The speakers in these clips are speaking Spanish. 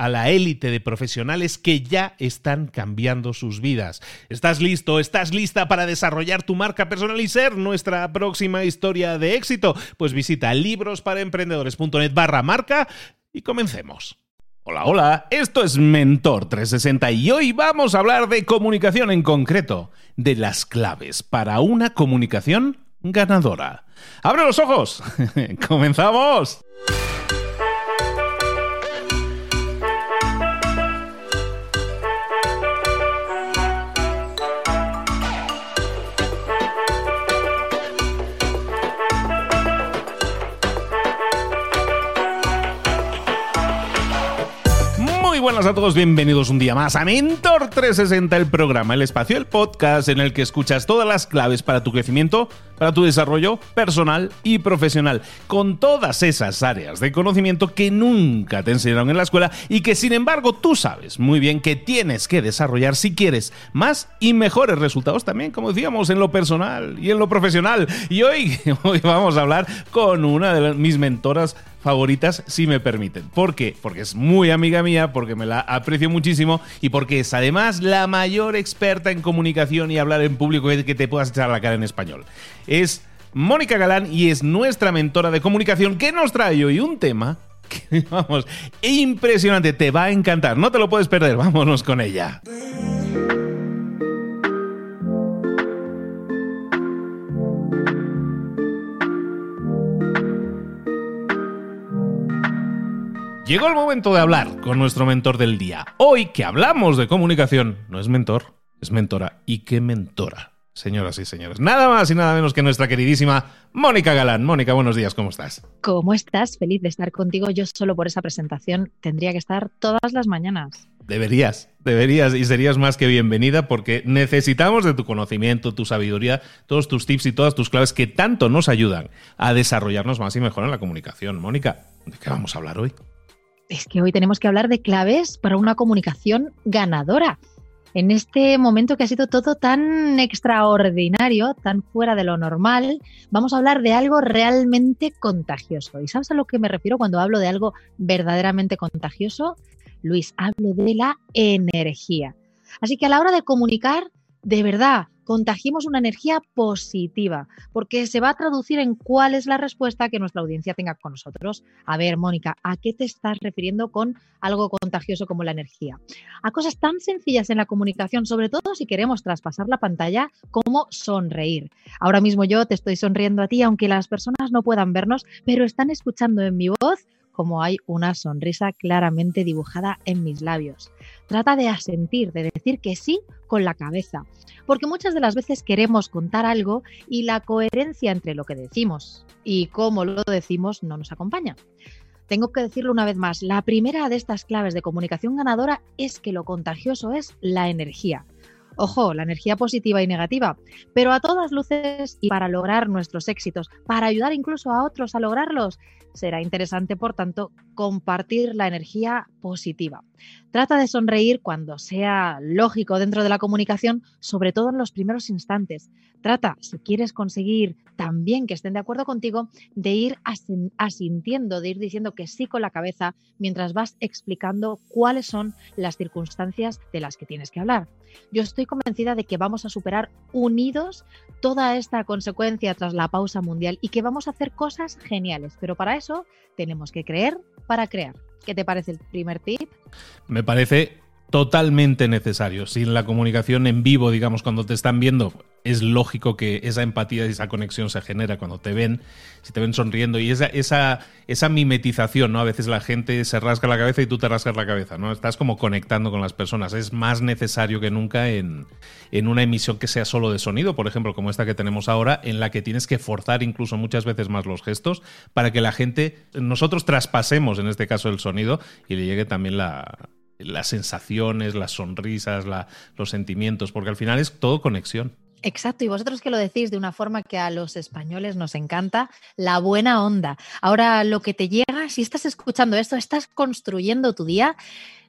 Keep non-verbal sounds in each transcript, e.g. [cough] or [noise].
a la élite de profesionales que ya están cambiando sus vidas. ¿Estás listo? ¿Estás lista para desarrollar tu marca personal y ser nuestra próxima historia de éxito? Pues visita librosparaemprendedores.net barra marca y comencemos. Hola, hola, esto es Mentor 360 y hoy vamos a hablar de comunicación en concreto, de las claves para una comunicación ganadora. ¡Abre los ojos! [laughs] ¡Comenzamos! A todos, bienvenidos un día más a Mentor 360, el programa, el espacio, el podcast en el que escuchas todas las claves para tu crecimiento, para tu desarrollo personal y profesional, con todas esas áreas de conocimiento que nunca te enseñaron en la escuela y que sin embargo tú sabes muy bien que tienes que desarrollar si quieres más y mejores resultados también, como decíamos, en lo personal y en lo profesional. Y hoy, [laughs] hoy vamos a hablar con una de mis mentoras favoritas, si me permiten. ¿Por qué? Porque es muy amiga mía, porque me la aprecio muchísimo y porque es además la mayor experta en comunicación y hablar en público que te puedas echar la cara en español. Es Mónica Galán y es nuestra mentora de comunicación que nos trae hoy un tema que, [laughs] vamos, impresionante, te va a encantar, no te lo puedes perder, vámonos con ella. Llegó el momento de hablar con nuestro mentor del día. Hoy que hablamos de comunicación, no es mentor, es mentora. ¿Y qué mentora? Señoras y señores, nada más y nada menos que nuestra queridísima Mónica Galán. Mónica, buenos días, ¿cómo estás? ¿Cómo estás? Feliz de estar contigo. Yo solo por esa presentación tendría que estar todas las mañanas. Deberías, deberías y serías más que bienvenida porque necesitamos de tu conocimiento, tu sabiduría, todos tus tips y todas tus claves que tanto nos ayudan a desarrollarnos más y mejor en la comunicación. Mónica, ¿de qué vamos a hablar hoy? Es que hoy tenemos que hablar de claves para una comunicación ganadora. En este momento que ha sido todo tan extraordinario, tan fuera de lo normal, vamos a hablar de algo realmente contagioso. ¿Y sabes a lo que me refiero cuando hablo de algo verdaderamente contagioso? Luis, hablo de la energía. Así que a la hora de comunicar, de verdad, contagiemos una energía positiva, porque se va a traducir en cuál es la respuesta que nuestra audiencia tenga con nosotros. A ver, Mónica, ¿a qué te estás refiriendo con algo contagioso como la energía? A cosas tan sencillas en la comunicación, sobre todo si queremos traspasar la pantalla, como sonreír. Ahora mismo yo te estoy sonriendo a ti, aunque las personas no puedan vernos, pero están escuchando en mi voz como hay una sonrisa claramente dibujada en mis labios. Trata de asentir, de decir que sí con la cabeza, porque muchas de las veces queremos contar algo y la coherencia entre lo que decimos y cómo lo decimos no nos acompaña. Tengo que decirlo una vez más, la primera de estas claves de comunicación ganadora es que lo contagioso es la energía. Ojo, la energía positiva y negativa, pero a todas luces y para lograr nuestros éxitos, para ayudar incluso a otros a lograrlos, será interesante, por tanto, compartir la energía positiva. Trata de sonreír cuando sea lógico dentro de la comunicación, sobre todo en los primeros instantes. Trata, si quieres conseguir también que estén de acuerdo contigo, de ir asintiendo, de ir diciendo que sí con la cabeza mientras vas explicando cuáles son las circunstancias de las que tienes que hablar. Yo estoy convencida de que vamos a superar unidos toda esta consecuencia tras la pausa mundial y que vamos a hacer cosas geniales, pero para eso tenemos que creer para crear. ¿Qué te parece el primer tip? Me parece totalmente necesario. Sin la comunicación en vivo, digamos, cuando te están viendo, es lógico que esa empatía y esa conexión se genera cuando te ven, si te ven sonriendo y esa, esa, esa mimetización, ¿no? A veces la gente se rasca la cabeza y tú te rascas la cabeza, ¿no? Estás como conectando con las personas. Es más necesario que nunca en, en una emisión que sea solo de sonido, por ejemplo, como esta que tenemos ahora, en la que tienes que forzar incluso muchas veces más los gestos para que la gente, nosotros traspasemos en este caso el sonido y le llegue también la, las sensaciones, las sonrisas, los sentimientos, porque al final es todo conexión. Exacto, y vosotros que lo decís de una forma que a los españoles nos encanta, la buena onda. Ahora, lo que te llega, si estás escuchando esto, estás construyendo tu día,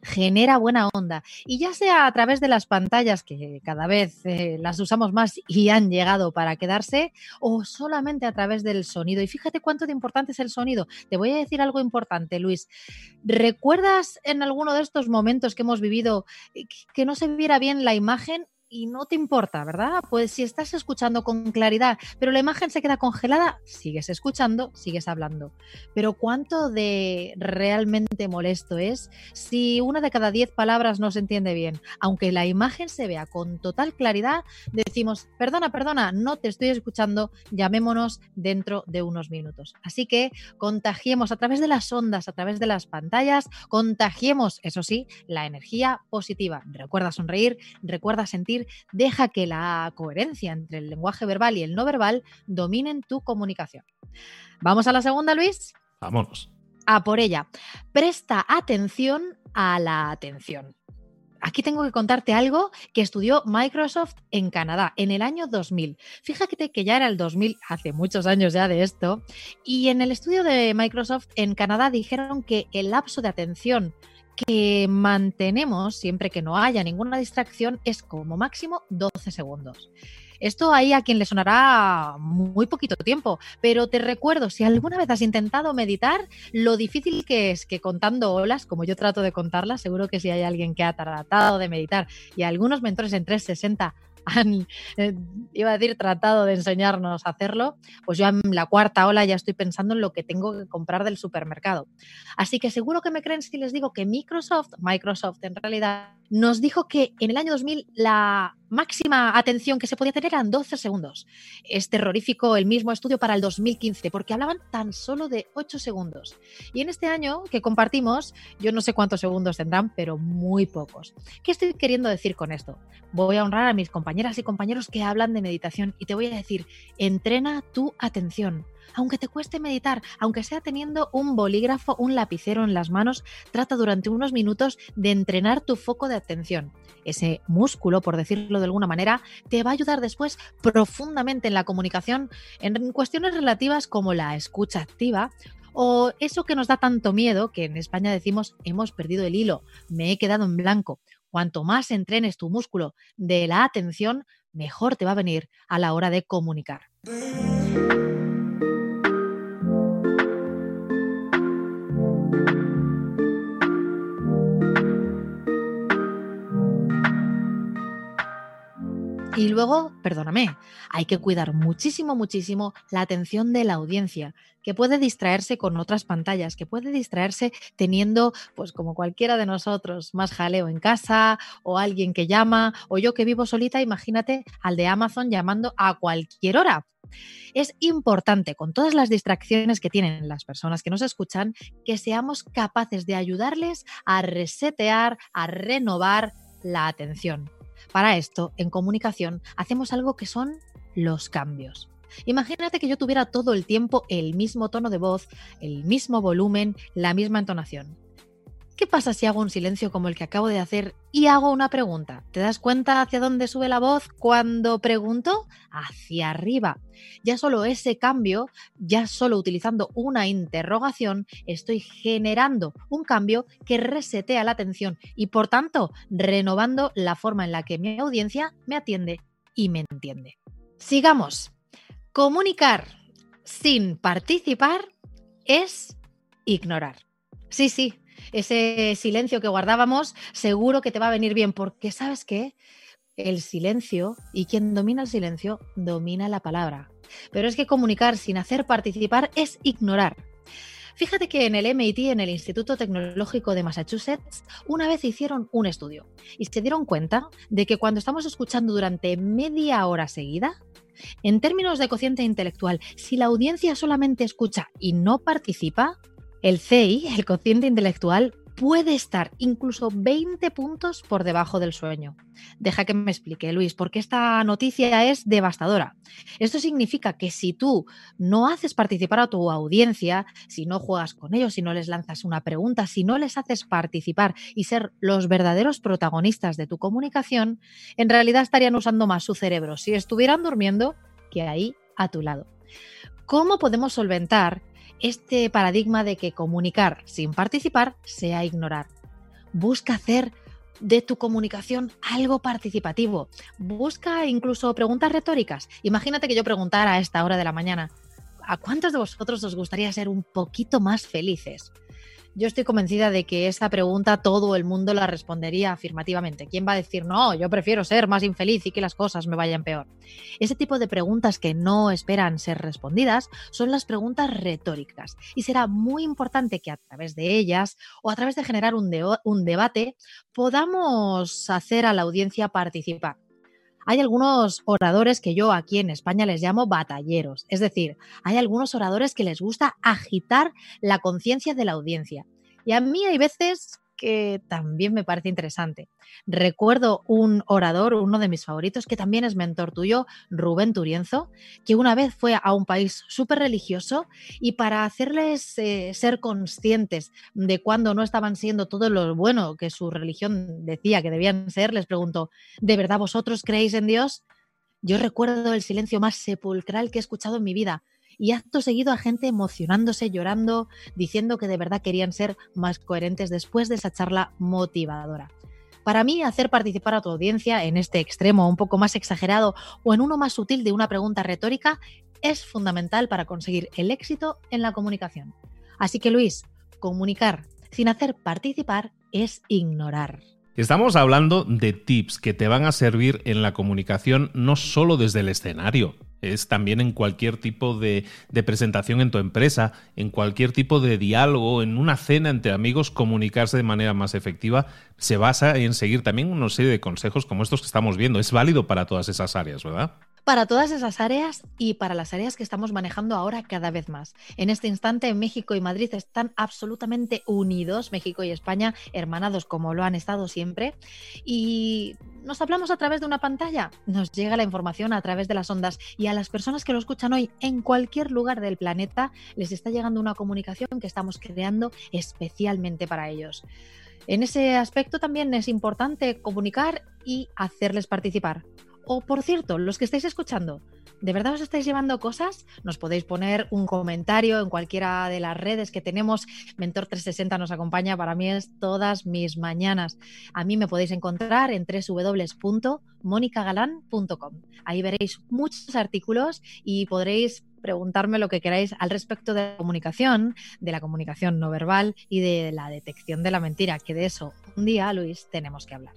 genera buena onda. Y ya sea a través de las pantallas, que cada vez eh, las usamos más y han llegado para quedarse, o solamente a través del sonido. Y fíjate cuánto de importante es el sonido. Te voy a decir algo importante, Luis. ¿Recuerdas en alguno de estos momentos que hemos vivido eh, que no se viera bien la imagen y no te importa, ¿verdad? Pues si estás escuchando con claridad, pero la imagen se queda congelada, sigues escuchando, sigues hablando. Pero ¿cuánto de realmente molesto es si una de cada diez palabras no se entiende bien? Aunque la imagen se vea con total claridad, decimos, perdona, perdona, no te estoy escuchando, llamémonos dentro de unos minutos. Así que contagiemos a través de las ondas, a través de las pantallas, contagiemos, eso sí, la energía positiva. Recuerda sonreír, recuerda sentir deja que la coherencia entre el lenguaje verbal y el no verbal dominen tu comunicación. ¿Vamos a la segunda, Luis? Vámonos. A por ella. Presta atención a la atención. Aquí tengo que contarte algo que estudió Microsoft en Canadá en el año 2000. Fíjate que ya era el 2000, hace muchos años ya de esto, y en el estudio de Microsoft en Canadá dijeron que el lapso de atención que mantenemos siempre que no haya ninguna distracción es como máximo 12 segundos. Esto ahí a quien le sonará muy poquito tiempo, pero te recuerdo, si alguna vez has intentado meditar, lo difícil que es que contando olas, como yo trato de contarlas, seguro que si hay alguien que ha tratado de meditar y algunos mentores en 360 han, eh, iba a decir, tratado de enseñarnos a hacerlo, pues yo en la cuarta ola ya estoy pensando en lo que tengo que comprar del supermercado. Así que seguro que me creen si les digo que Microsoft, Microsoft en realidad, nos dijo que en el año 2000 la máxima atención que se podía tener eran 12 segundos. Es terrorífico el mismo estudio para el 2015, porque hablaban tan solo de 8 segundos. Y en este año que compartimos, yo no sé cuántos segundos tendrán, pero muy pocos. ¿Qué estoy queriendo decir con esto? Voy a honrar a mis compañeras y compañeros que hablan de meditación y te voy a decir, entrena tu atención aunque te cueste meditar, aunque sea teniendo un bolígrafo, un lapicero en las manos, trata durante unos minutos de entrenar tu foco de atención. Ese músculo, por decirlo de alguna manera, te va a ayudar después profundamente en la comunicación en cuestiones relativas como la escucha activa o eso que nos da tanto miedo que en España decimos hemos perdido el hilo, me he quedado en blanco. Cuanto más entrenes tu músculo de la atención, mejor te va a venir a la hora de comunicar. Y luego, perdóname, hay que cuidar muchísimo, muchísimo la atención de la audiencia, que puede distraerse con otras pantallas, que puede distraerse teniendo, pues como cualquiera de nosotros, más jaleo en casa o alguien que llama, o yo que vivo solita, imagínate al de Amazon llamando a cualquier hora. Es importante, con todas las distracciones que tienen las personas que nos escuchan, que seamos capaces de ayudarles a resetear, a renovar la atención. Para esto, en comunicación, hacemos algo que son los cambios. Imagínate que yo tuviera todo el tiempo el mismo tono de voz, el mismo volumen, la misma entonación. ¿Qué pasa si hago un silencio como el que acabo de hacer y hago una pregunta? ¿Te das cuenta hacia dónde sube la voz cuando pregunto? Hacia arriba. Ya solo ese cambio, ya solo utilizando una interrogación, estoy generando un cambio que resetea la atención y por tanto renovando la forma en la que mi audiencia me atiende y me entiende. Sigamos. Comunicar sin participar es ignorar. Sí, sí, ese silencio que guardábamos, seguro que te va a venir bien, porque sabes qué? El silencio, y quien domina el silencio, domina la palabra. Pero es que comunicar sin hacer participar es ignorar. Fíjate que en el MIT, en el Instituto Tecnológico de Massachusetts, una vez hicieron un estudio y se dieron cuenta de que cuando estamos escuchando durante media hora seguida, en términos de cociente intelectual, si la audiencia solamente escucha y no participa, el CI, el cociente intelectual, puede estar incluso 20 puntos por debajo del sueño. Deja que me explique, Luis, porque esta noticia es devastadora. Esto significa que si tú no haces participar a tu audiencia, si no juegas con ellos, si no les lanzas una pregunta, si no les haces participar y ser los verdaderos protagonistas de tu comunicación, en realidad estarían usando más su cerebro si estuvieran durmiendo que ahí a tu lado. ¿Cómo podemos solventar este paradigma de que comunicar sin participar sea ignorar. Busca hacer de tu comunicación algo participativo. Busca incluso preguntas retóricas. Imagínate que yo preguntara a esta hora de la mañana, ¿a cuántos de vosotros os gustaría ser un poquito más felices? Yo estoy convencida de que esa pregunta todo el mundo la respondería afirmativamente. ¿Quién va a decir, no, yo prefiero ser más infeliz y que las cosas me vayan peor? Ese tipo de preguntas que no esperan ser respondidas son las preguntas retóricas y será muy importante que a través de ellas o a través de generar un, un debate podamos hacer a la audiencia participar hay algunos oradores que yo aquí en España les llamo batalleros, es decir, hay algunos oradores que les gusta agitar la conciencia de la audiencia. Y a mí hay veces que también me parece interesante. Recuerdo un orador, uno de mis favoritos, que también es mentor tuyo, Rubén Turienzo, que una vez fue a un país súper religioso y para hacerles eh, ser conscientes de cuando no estaban siendo todo lo bueno que su religión decía que debían ser, les preguntó, ¿de verdad vosotros creéis en Dios? Yo recuerdo el silencio más sepulcral que he escuchado en mi vida y acto seguido a gente emocionándose, llorando, diciendo que de verdad querían ser más coherentes después de esa charla motivadora. Para mí, hacer participar a tu audiencia en este extremo un poco más exagerado o en uno más sutil de una pregunta retórica es fundamental para conseguir el éxito en la comunicación. Así que Luis, comunicar sin hacer participar es ignorar. Estamos hablando de tips que te van a servir en la comunicación no solo desde el escenario, es también en cualquier tipo de, presentación en tu empresa, en cualquier tipo de diálogo, en una cena entre amigos, comunicarse de manera más efectiva se basa en seguir también una serie de consejos como estos que estamos viendo. Es válido para todas esas áreas, ¿verdad? Para todas esas áreas y para las áreas que estamos manejando ahora cada vez más. En este instante, México y Madrid están absolutamente unidos, México y España, hermanados como lo han estado siempre, y nos hablamos a través de una pantalla, nos llega la información a través de las ondas y a las personas que lo escuchan hoy en cualquier lugar del planeta les está llegando una comunicación que estamos creando especialmente para ellos. En ese aspecto también es importante comunicar y hacerles participar. O por cierto, los que estáis escuchando, ¿de verdad os estáis llevando cosas? Nos podéis poner un comentario en cualquiera de las redes que tenemos. Mentor 360 nos acompaña, para mí es todas mis mañanas. A mí me podéis encontrar en www.monicagalan.com. Ahí veréis muchos artículos y podréis preguntarme lo que queráis al respecto de la comunicación, de la comunicación no verbal y de la detección de la mentira, que de eso un día, Luis, tenemos que hablar.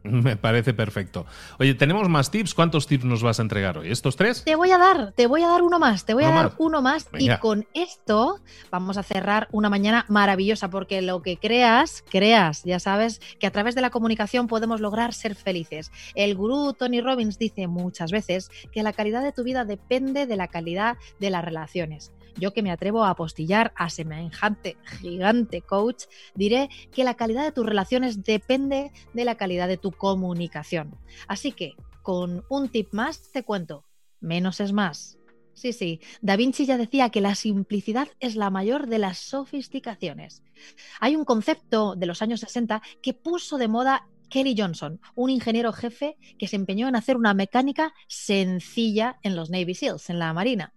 [laughs] Me parece perfecto. Oye, tenemos más tips. ¿Cuántos tips nos vas a entregar hoy? ¿Estos tres? Te voy a dar, te voy a dar uno más, te voy a dar uno más y con esto vamos a cerrar una mañana maravillosa porque lo que creas, creas, ya sabes que a través de la comunicación podemos lograr ser felices. El gurú Tony Robbins dice muchas veces que la calidad de tu vida depende de la calidad de las relaciones. Yo que me atrevo a apostillar a semejante gigante coach, diré que la calidad de tus relaciones depende de la calidad de tu comunicación. Así que, con un tip más, te cuento, menos es más. Sí, sí. Da Vinci ya decía que la simplicidad es la mayor de las sofisticaciones. Hay un concepto de los años 60 que puso de moda Kelly Johnson, un ingeniero jefe que se empeñó en hacer una mecánica sencilla en los Navy SEALs, en la Marina.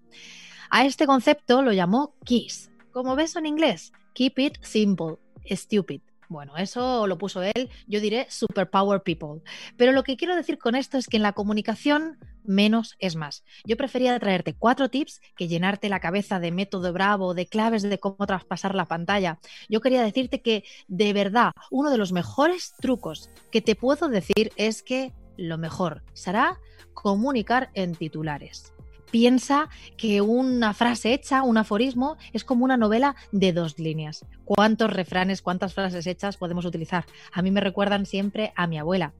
A este concepto lo llamó KISS, como ves en inglés, Keep It Simple, Stupid. Bueno, eso lo puso él, yo diré superpower people. Pero lo que quiero decir con esto es que en la comunicación menos es más. Yo prefería traerte cuatro tips que llenarte la cabeza de método bravo, de claves de cómo traspasar la pantalla. Yo quería decirte que de verdad uno de los mejores trucos que te puedo decir es que lo mejor será comunicar en titulares piensa que una frase hecha, un aforismo, es como una novela de dos líneas. ¿Cuántos refranes, cuántas frases hechas podemos utilizar? A mí me recuerdan siempre a mi abuela.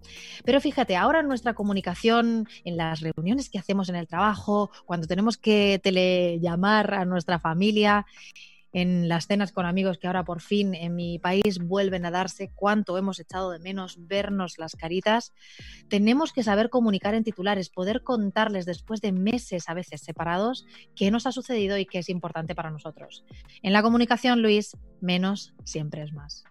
Pero fíjate, ahora en nuestra comunicación, en las reuniones que hacemos en el trabajo, cuando tenemos que telellamar a nuestra familia, en las cenas con amigos que ahora por fin en mi país vuelven a darse, cuánto hemos echado de menos vernos las caritas, tenemos que saber comunicar en titulares, poder contarles después de meses a veces separados qué nos ha sucedido y qué es importante para nosotros. En la comunicación, Luis, menos siempre es más.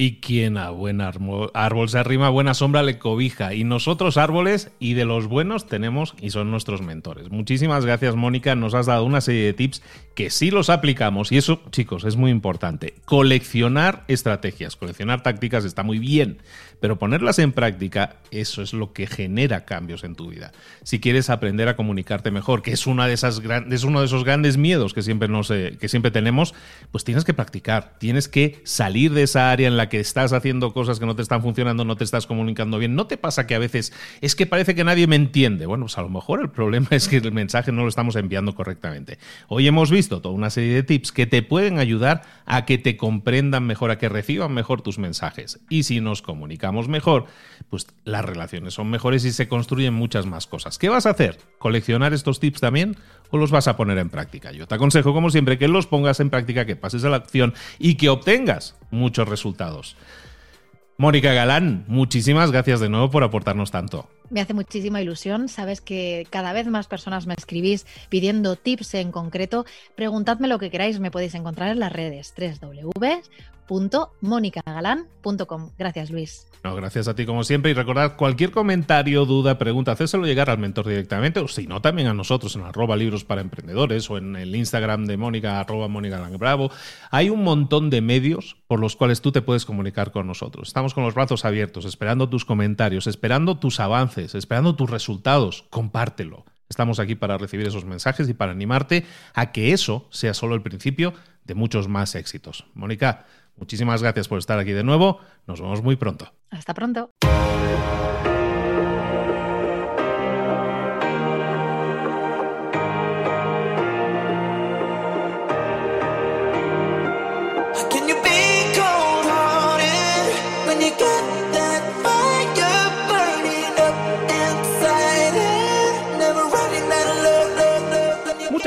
Y quien a buen árbol, se arrima, buena sombra le cobija. Y nosotros árboles y de los buenos tenemos y son nuestros mentores. Muchísimas gracias Mónica, nos has dado una serie de tips que sí los aplicamos y eso chicos es muy importante. Coleccionar estrategias, coleccionar tácticas está muy bien, pero ponerlas en práctica, eso es lo que genera cambios en tu vida. Si quieres aprender a comunicarte mejor, que es, una de esas es uno de esos grandes miedos que siempre, nos, que siempre tenemos, pues tienes que practicar, tienes que salir de esa área en la que estás haciendo cosas que no te están funcionando, no te estás comunicando bien. ¿No te pasa que a veces es que parece que nadie me entiende? Bueno, pues a lo mejor el problema [laughs] es que el mensaje no lo estamos enviando correctamente. Hoy hemos visto toda una serie de tips que te pueden ayudar a que te comprendan mejor, a que reciban mejor tus mensajes. Y si nos comunicamos mejor, pues las relaciones son mejores y se construyen muchas más cosas. ¿Qué vas a hacer? ¿Coleccionar estos tips también o los vas a poner en práctica? Yo te aconsejo, como siempre, que los pongas en práctica, que pases a la acción y que obtengas muchos resultados. Mónica Galán, muchísimas gracias de nuevo por aportarnos tanto. Me hace muchísima ilusión. Sabes que cada vez más personas me escribís pidiendo tips en concreto. Preguntadme lo que queráis, me podéis encontrar en las redes www.monicagalán.com. Gracias, Luis. No, gracias a ti como siempre y recordad cualquier comentario, duda, pregunta, hacérselo llegar al mentor directamente o si no también a nosotros en arroba libros para emprendedores o en el Instagram de Mónica arroba Mónica Bravo. Hay un montón de medios por los cuales tú te puedes comunicar con nosotros. Estamos con los brazos abiertos, esperando tus comentarios, esperando tus avances, esperando tus resultados. Compártelo. Estamos aquí para recibir esos mensajes y para animarte a que eso sea solo el principio de muchos más éxitos. Mónica, Muchísimas gracias por estar aquí de nuevo. Nos vemos muy pronto. Hasta pronto.